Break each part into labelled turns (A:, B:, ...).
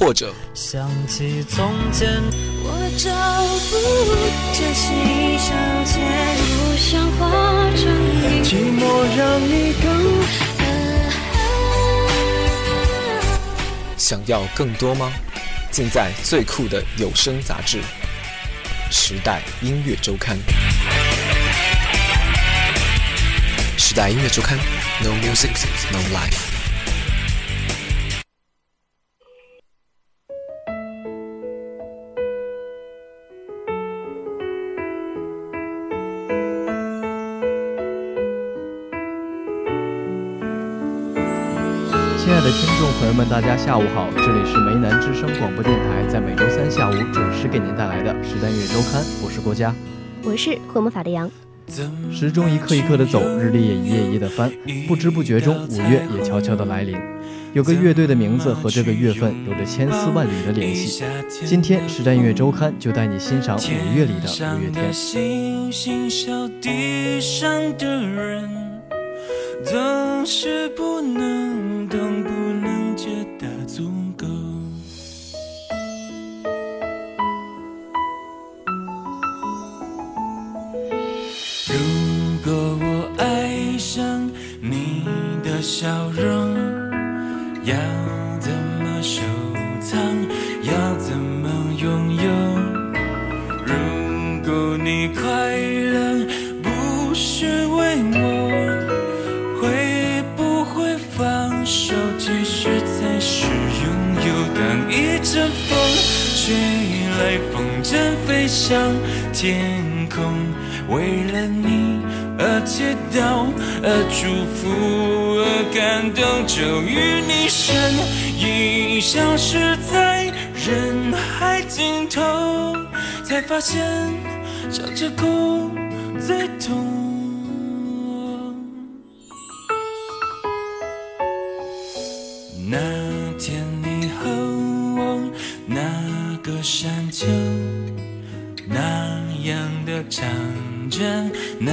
A: 或者
B: 想起从前，
C: 我找不这是一场劫，不想化成一
B: 寂寞让你更
A: 想要更多吗？尽在最酷的有声杂志《时代音乐周刊》。时代音乐周刊，No music, no life。
D: 们，大家下午好，这里是梅南之声广播电台，在每周三下午准时给您带来的《时代音乐周刊》，我是郭佳。
E: 我是会魔法的羊，
D: 时钟一刻一刻的走，日历也一页一页的翻，不知不觉中，五月也悄悄的来临。有个乐队的名字和这个月份有着千丝万缕的联系。今天《时代音乐周刊》就带你欣赏五月里的五月天。
B: 笑容，要怎么收藏？要怎么拥有？如果你快乐不是为我，会不会放手？其实才是拥有。当一阵风吹来，风筝飞向天空，为了你而祈祷，而祝福，而感动，终于你身影消失在人海尽头，才发现笑着哭最痛。那天你和我那个山丘，那样的唱着那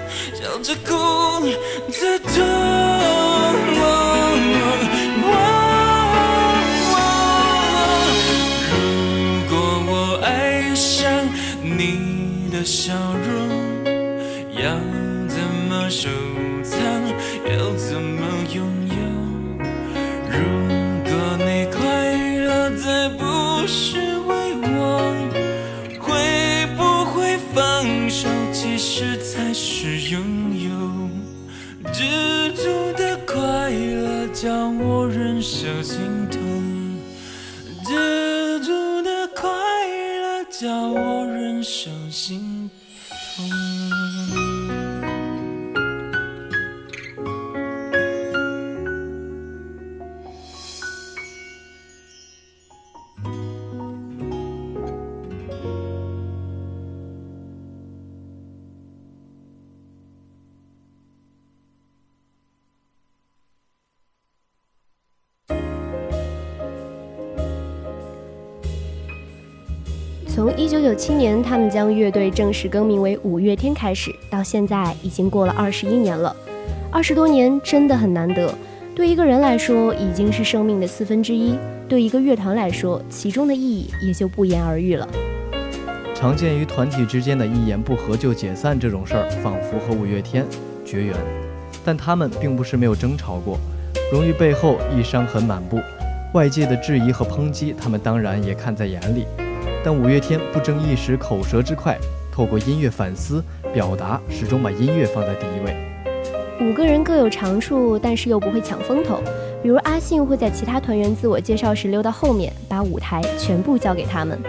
B: 着哭最痛。如果我爱上你的笑容，要怎么收藏？要怎么叫我忍受心痛。
E: 一九九七年他们将乐队正式更名为五月天开始，到现在已经过了二十一年了。二十多年真的很难得，对一个人来说已经是生命的四分之一，对一个乐团来说，其中的意义也就不言而喻了。
B: 常见于团体之间的一言不合就解散这种事儿，仿佛和五月天绝缘。但他们并不是没有争吵过，荣誉背后亦伤痕满布，外界的质疑和抨击，他们当然也看在眼里。但五月天不争一时口舌之快，透过音乐反思表达，始终把音乐放在第一位。
E: 五个人各有长处，但是又不会抢风头。比如阿信会在其他团员自我介绍时溜到后面，把舞台全部交给他们。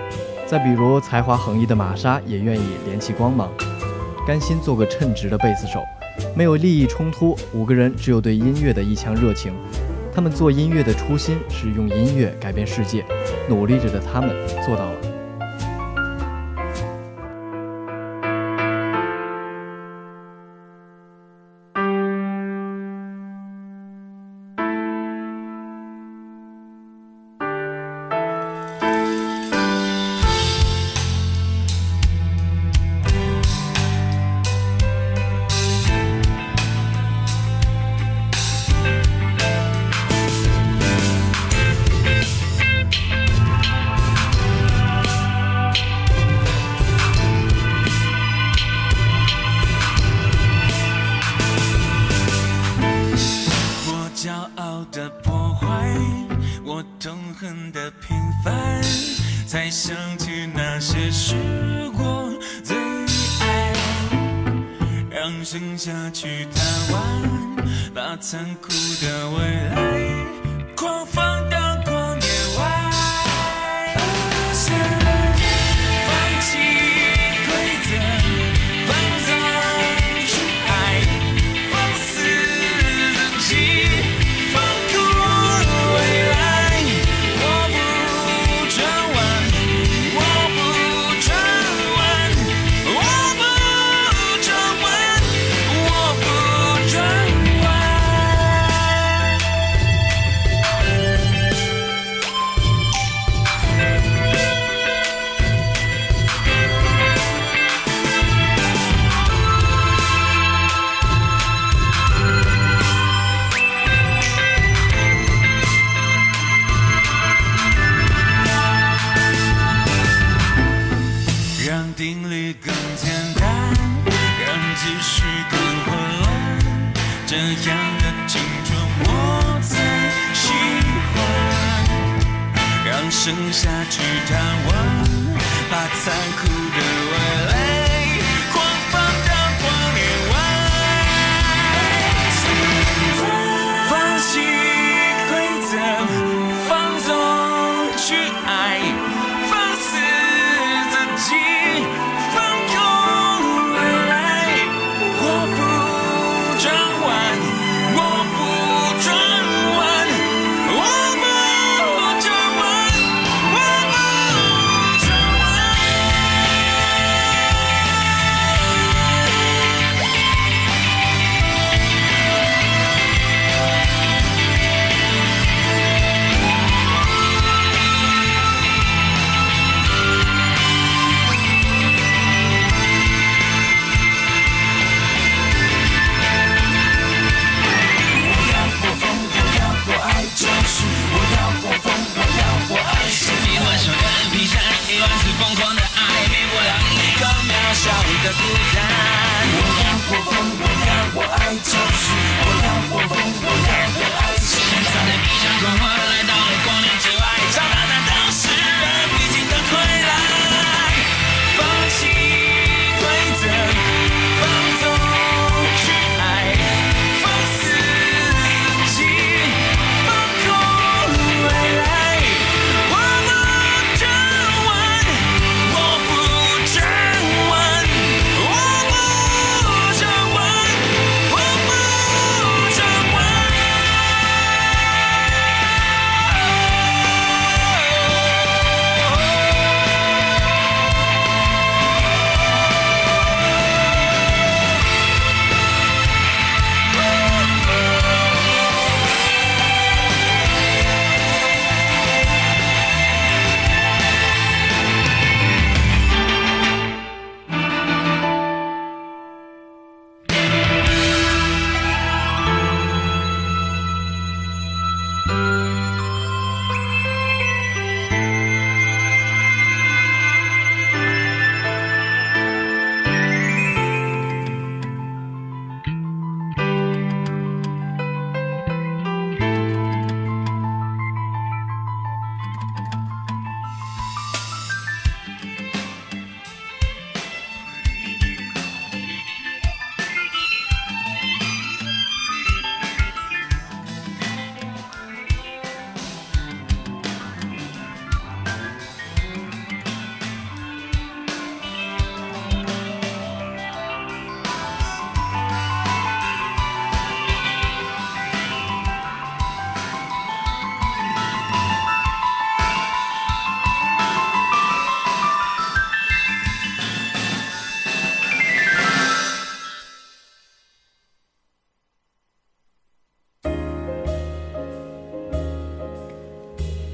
B: 再比如才华横溢的玛莎也愿意连起光芒，甘心做个称职的贝斯手。没有利益冲突，五个人只有对音乐的一腔热情。他们做音乐的初心是用音乐改变世界，努力着的他们做到了。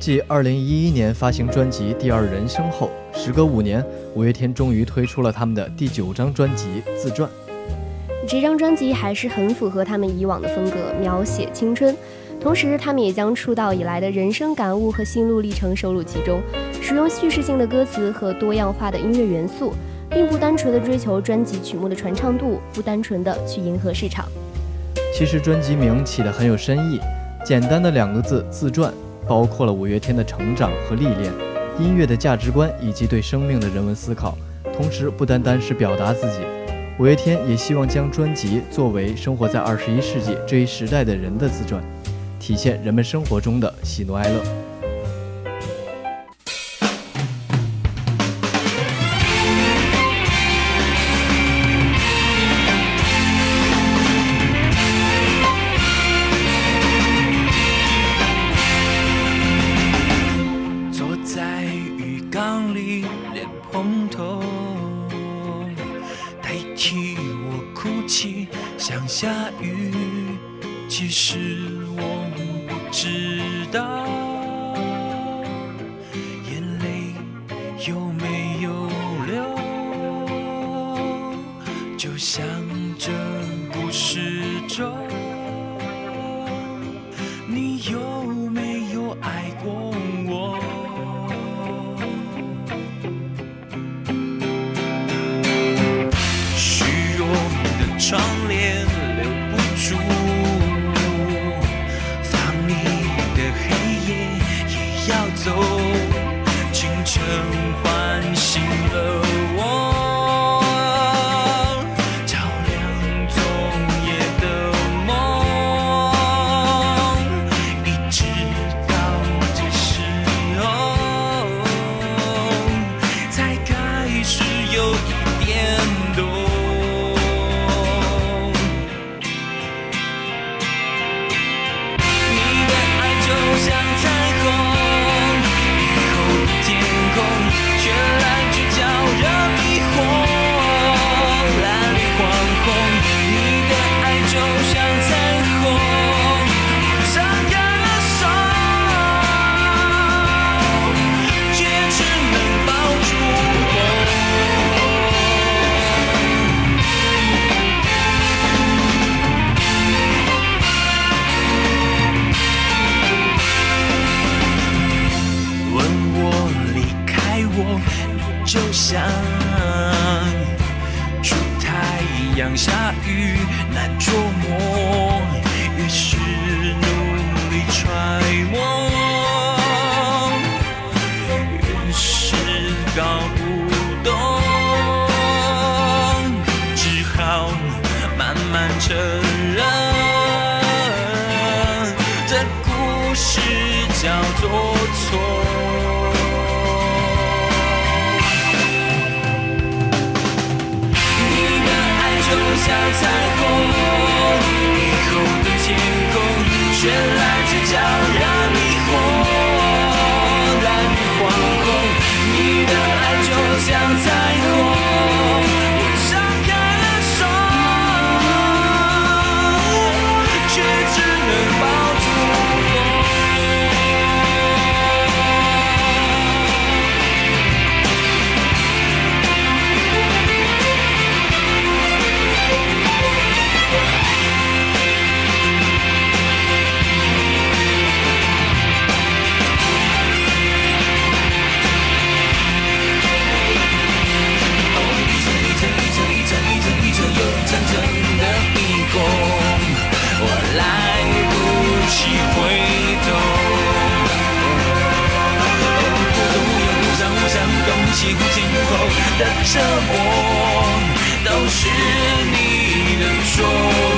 B: 继2011年发行专辑《第二人生》后，时隔五年，五月天终于推出了他们的第九张专辑《自传》。
E: 这张专辑还是很符合他们以往的风格，描写青春。同时，他们也将出道以来的人生感悟和心路历程收录其中，使用叙事性的歌词和多样化的音乐元素，并不单纯的追求专辑曲目的传唱度，不单纯的去迎合市场。
B: 其实专辑名起得很有深意，简单的两个字“自传”，包括了五月天的成长和历练，音乐的价值观以及对生命的人文思考。同时，不单单是表达自己。五月天也希望将专辑作为生活在二十一世纪这一时代的人的自传，体现人们生活中的喜怒哀乐。
F: Still 的折磨都是你的错。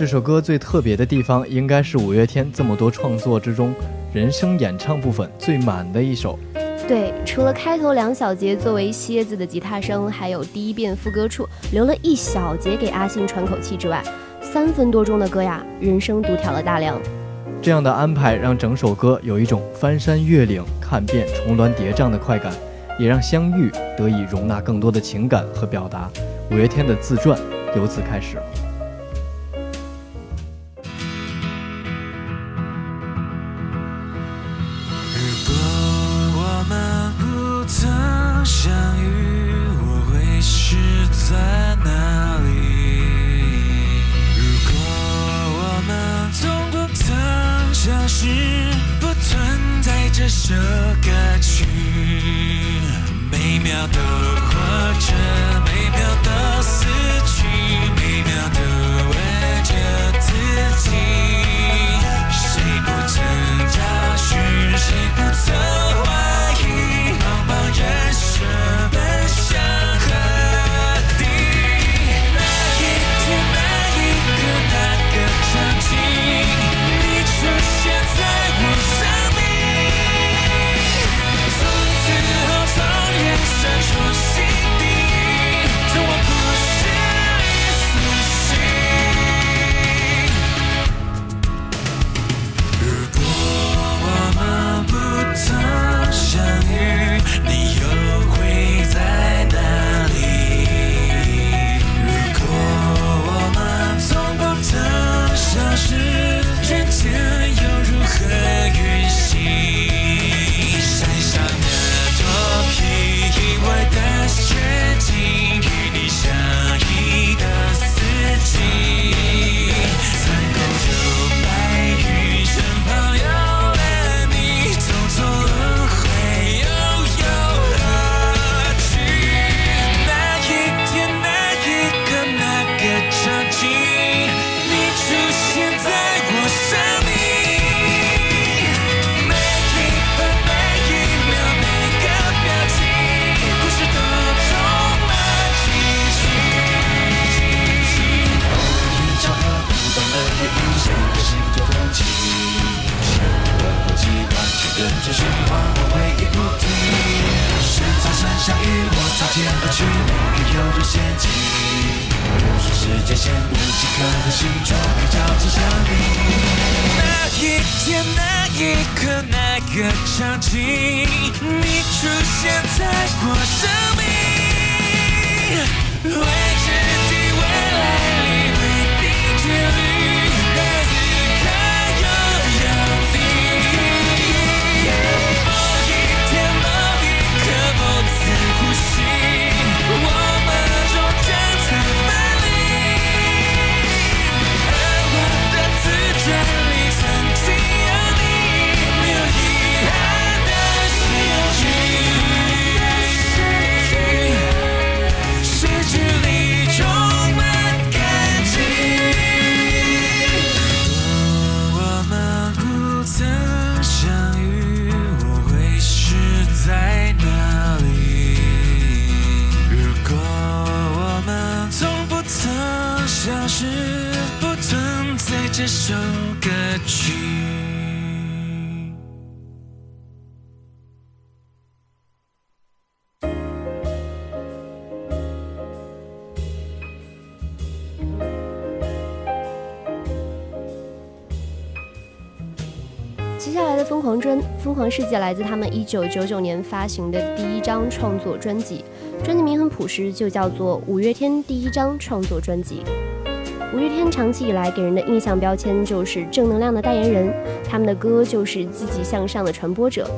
D: 这首歌最特别的地方，应该是五月天这么多创作之中，人声演唱部分最满的一首。
E: 对，除了开头两小节作为蝎子的吉他声，还有第一遍副歌处留了一小节给阿信喘口气之外，三分多钟的歌呀，人声独挑了大梁。
D: 这样的安排让整首歌有一种翻山越岭、看遍重峦叠嶂的快感，也让相遇得以容纳更多的情感和表达。五月天的自传由此开始。
B: 秒都活着，每秒都死去，每秒都问着自己，谁不曾找寻，谁不曾
E: 世界》来自他们一九九九年发行的第一张创作专辑，专辑名很朴实，就叫做《五月天第一张创作专辑》。五月天长期以来给人的印象标签就是正能量的代言人，他们的歌就是积极向上的传播者。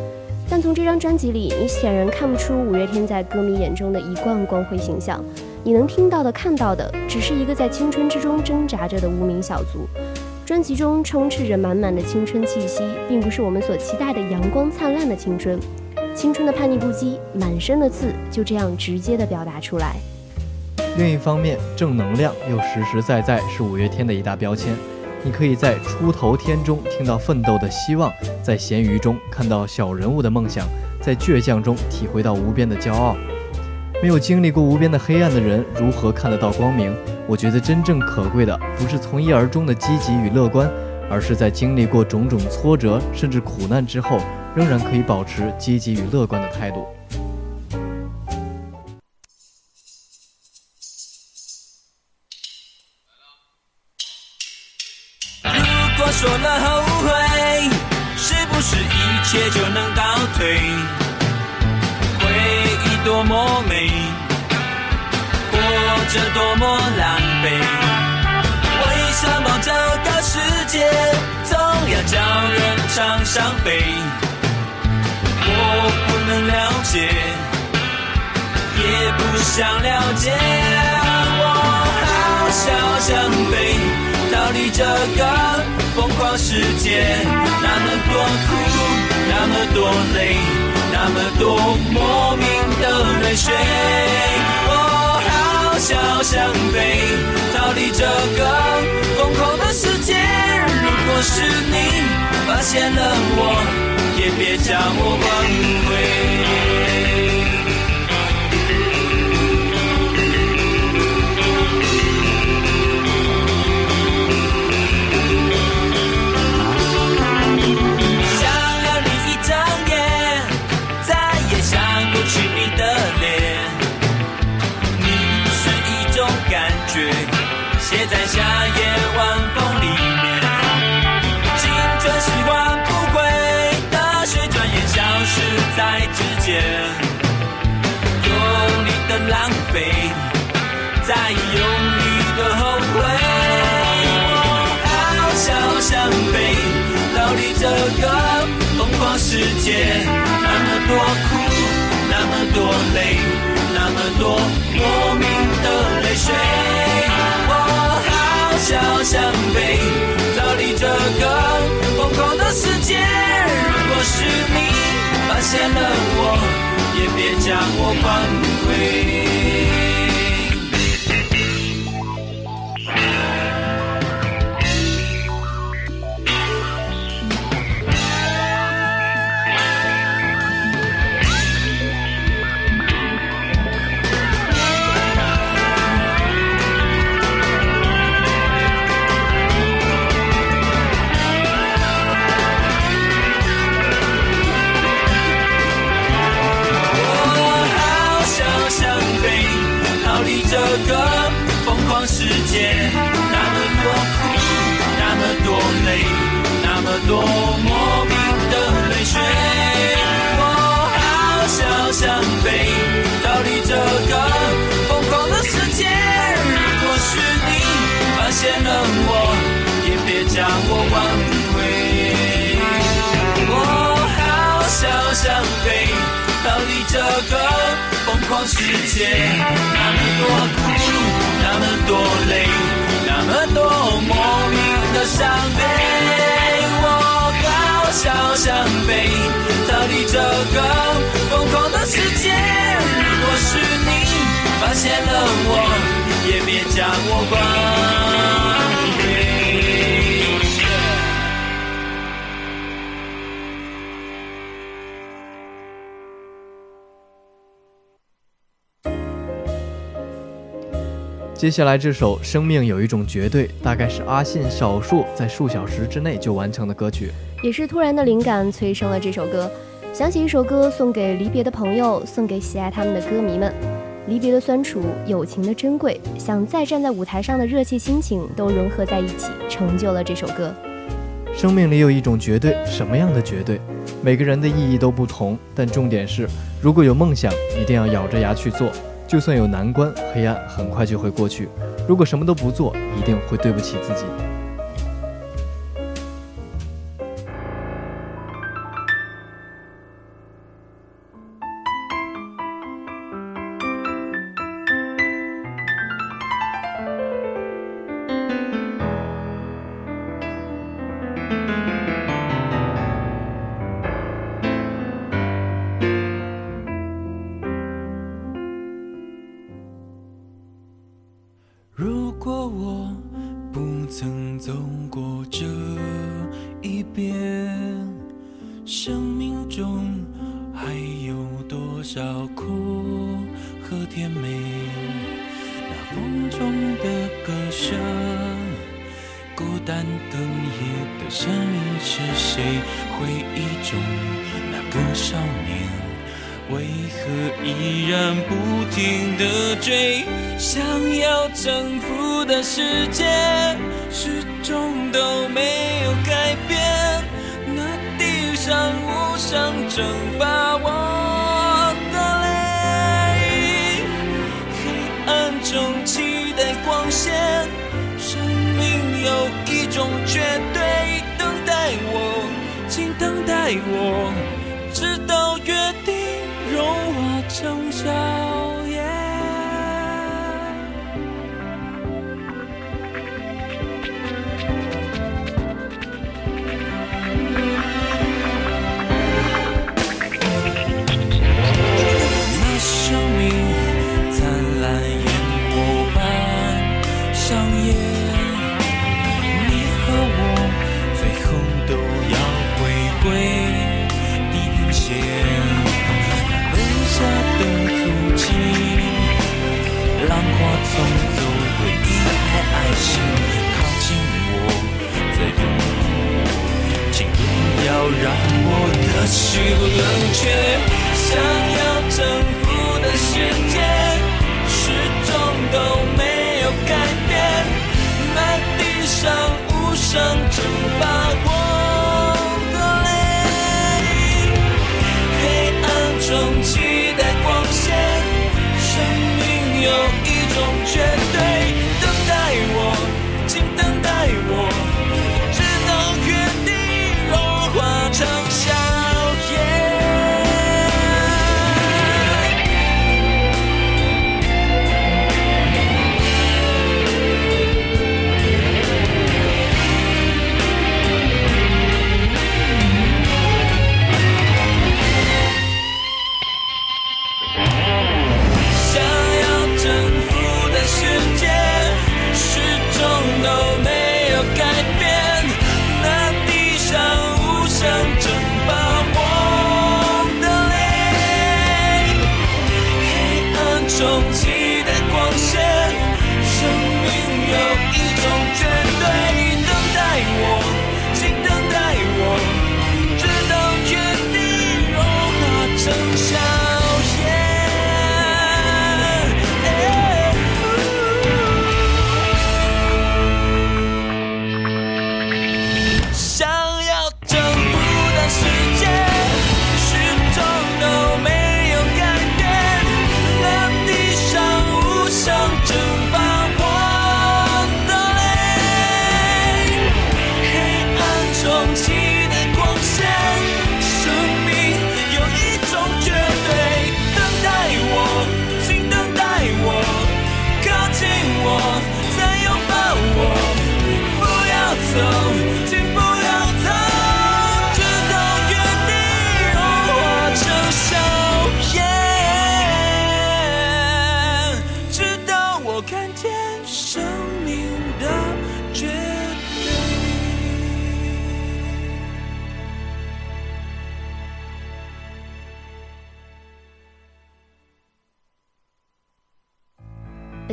E: 但从这张专辑里，你显然看不出五月天在歌迷眼中的一贯光辉形象。你能听到的、看到的，只是一个在青春之中挣扎着的无名小卒。专辑中充斥着满满的青春气息，并不是我们所期待的阳光灿烂的青春。青春的叛逆不羁，满身的刺，就这样直接的表达出来。
D: 另一方面，正能量又实实在在是五月天的一大标签。你可以在出头天中听到奋斗的希望，在咸鱼中看到小人物的梦想，在倔强中体会到无边的骄傲。没有经历过无边的黑暗的人，如何看得到光明？我觉得真正可贵的不是从一而终的积极与乐观，而是在经历过种种挫折甚至苦难之后，仍然可以保持积极与乐观的态度。
B: 想了解。我好想想飞，逃离这个疯狂世界。那么多苦，那么多累，那么多莫名的泪水。我好想想飞，逃离这个疯狂的世界。如果是你发现了我，也别将我挽回。再用力的后悔。我好想想飞，逃离这个疯狂世界。那么多苦，那么多累，那么多莫名的泪水。我好想想飞，逃离这个疯狂的世界。如果是你发现了我，也别将我挽回。这个疯狂世界。那么多苦，那么多累，那么多莫名的伤悲。我好想想飞，逃离这个疯狂的世界。如果是你发现了我，也别将我关
D: 接下来这首《生命有一种绝对》，大概是阿信少数在数小时之内就完成的歌曲。
E: 也是突然的灵感催生了这首歌。想起一首歌，送给离别的朋友，送给喜爱他们的歌迷们。离别的酸楚，友情的珍贵，想再站在舞台上的热切心情都融合在一起，成就了这首歌。
D: 生命里有一种绝对，什么样的绝对？每个人的意义都不同，但重点是，如果有梦想，一定要咬着牙去做。就算有难关，黑暗很快就会过去。如果什么都不做，一定会对不起自己。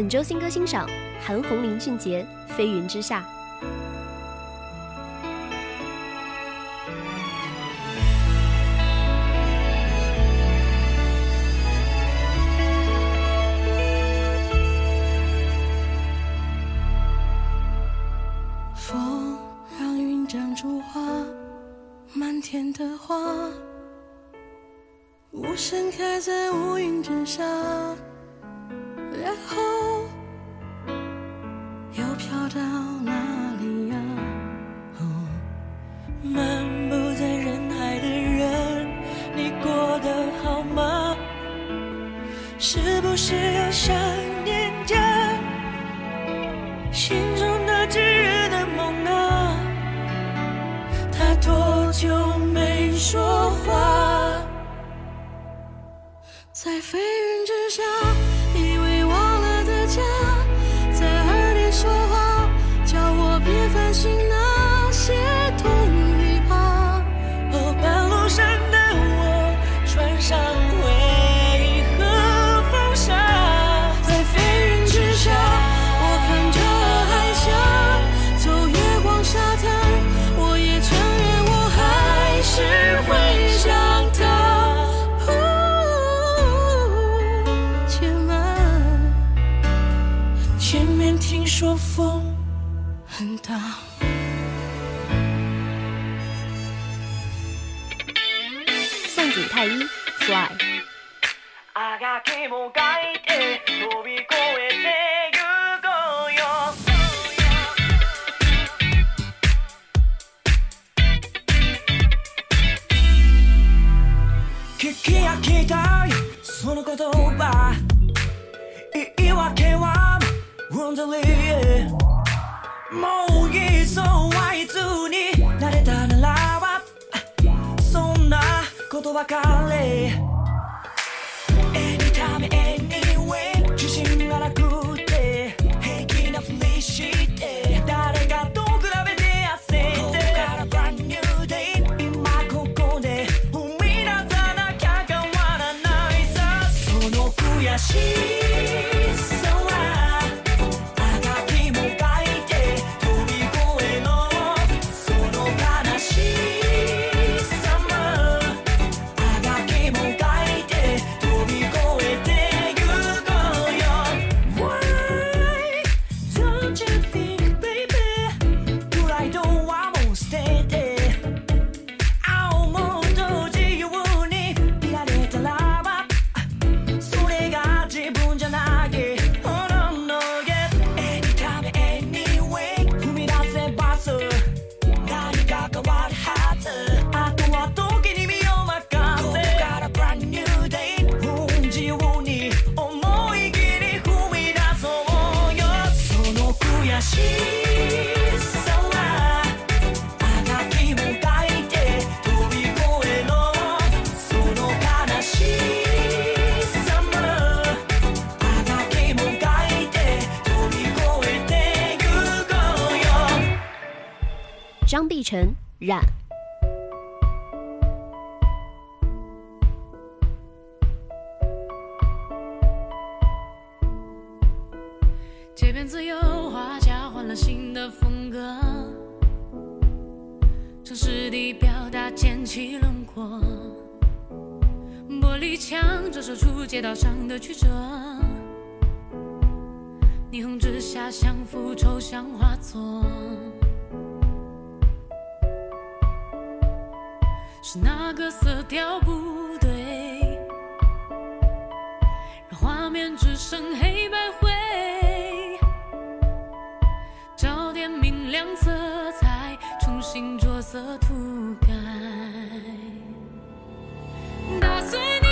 G: 本周新歌欣赏韩红林俊杰飞云之下。
C: todo va a.
H: 陈冉让画面只剩黑白灰找点明亮色彩重新着色涂改。打碎
D: 你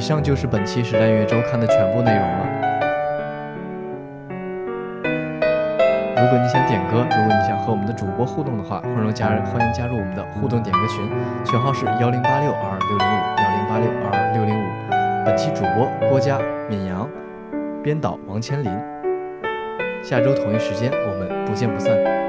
D: 以上就是本期《时代音乐周刊》的全部内容了。如果你想点歌，如果你想和我们的主播互动的话，欢迎加欢迎加入我们的互动点歌群，群号是幺零八六二六零五幺零八六二六零五。本期主播郭嘉、闵阳，编导王千林。下周同一时间，我们不见不散。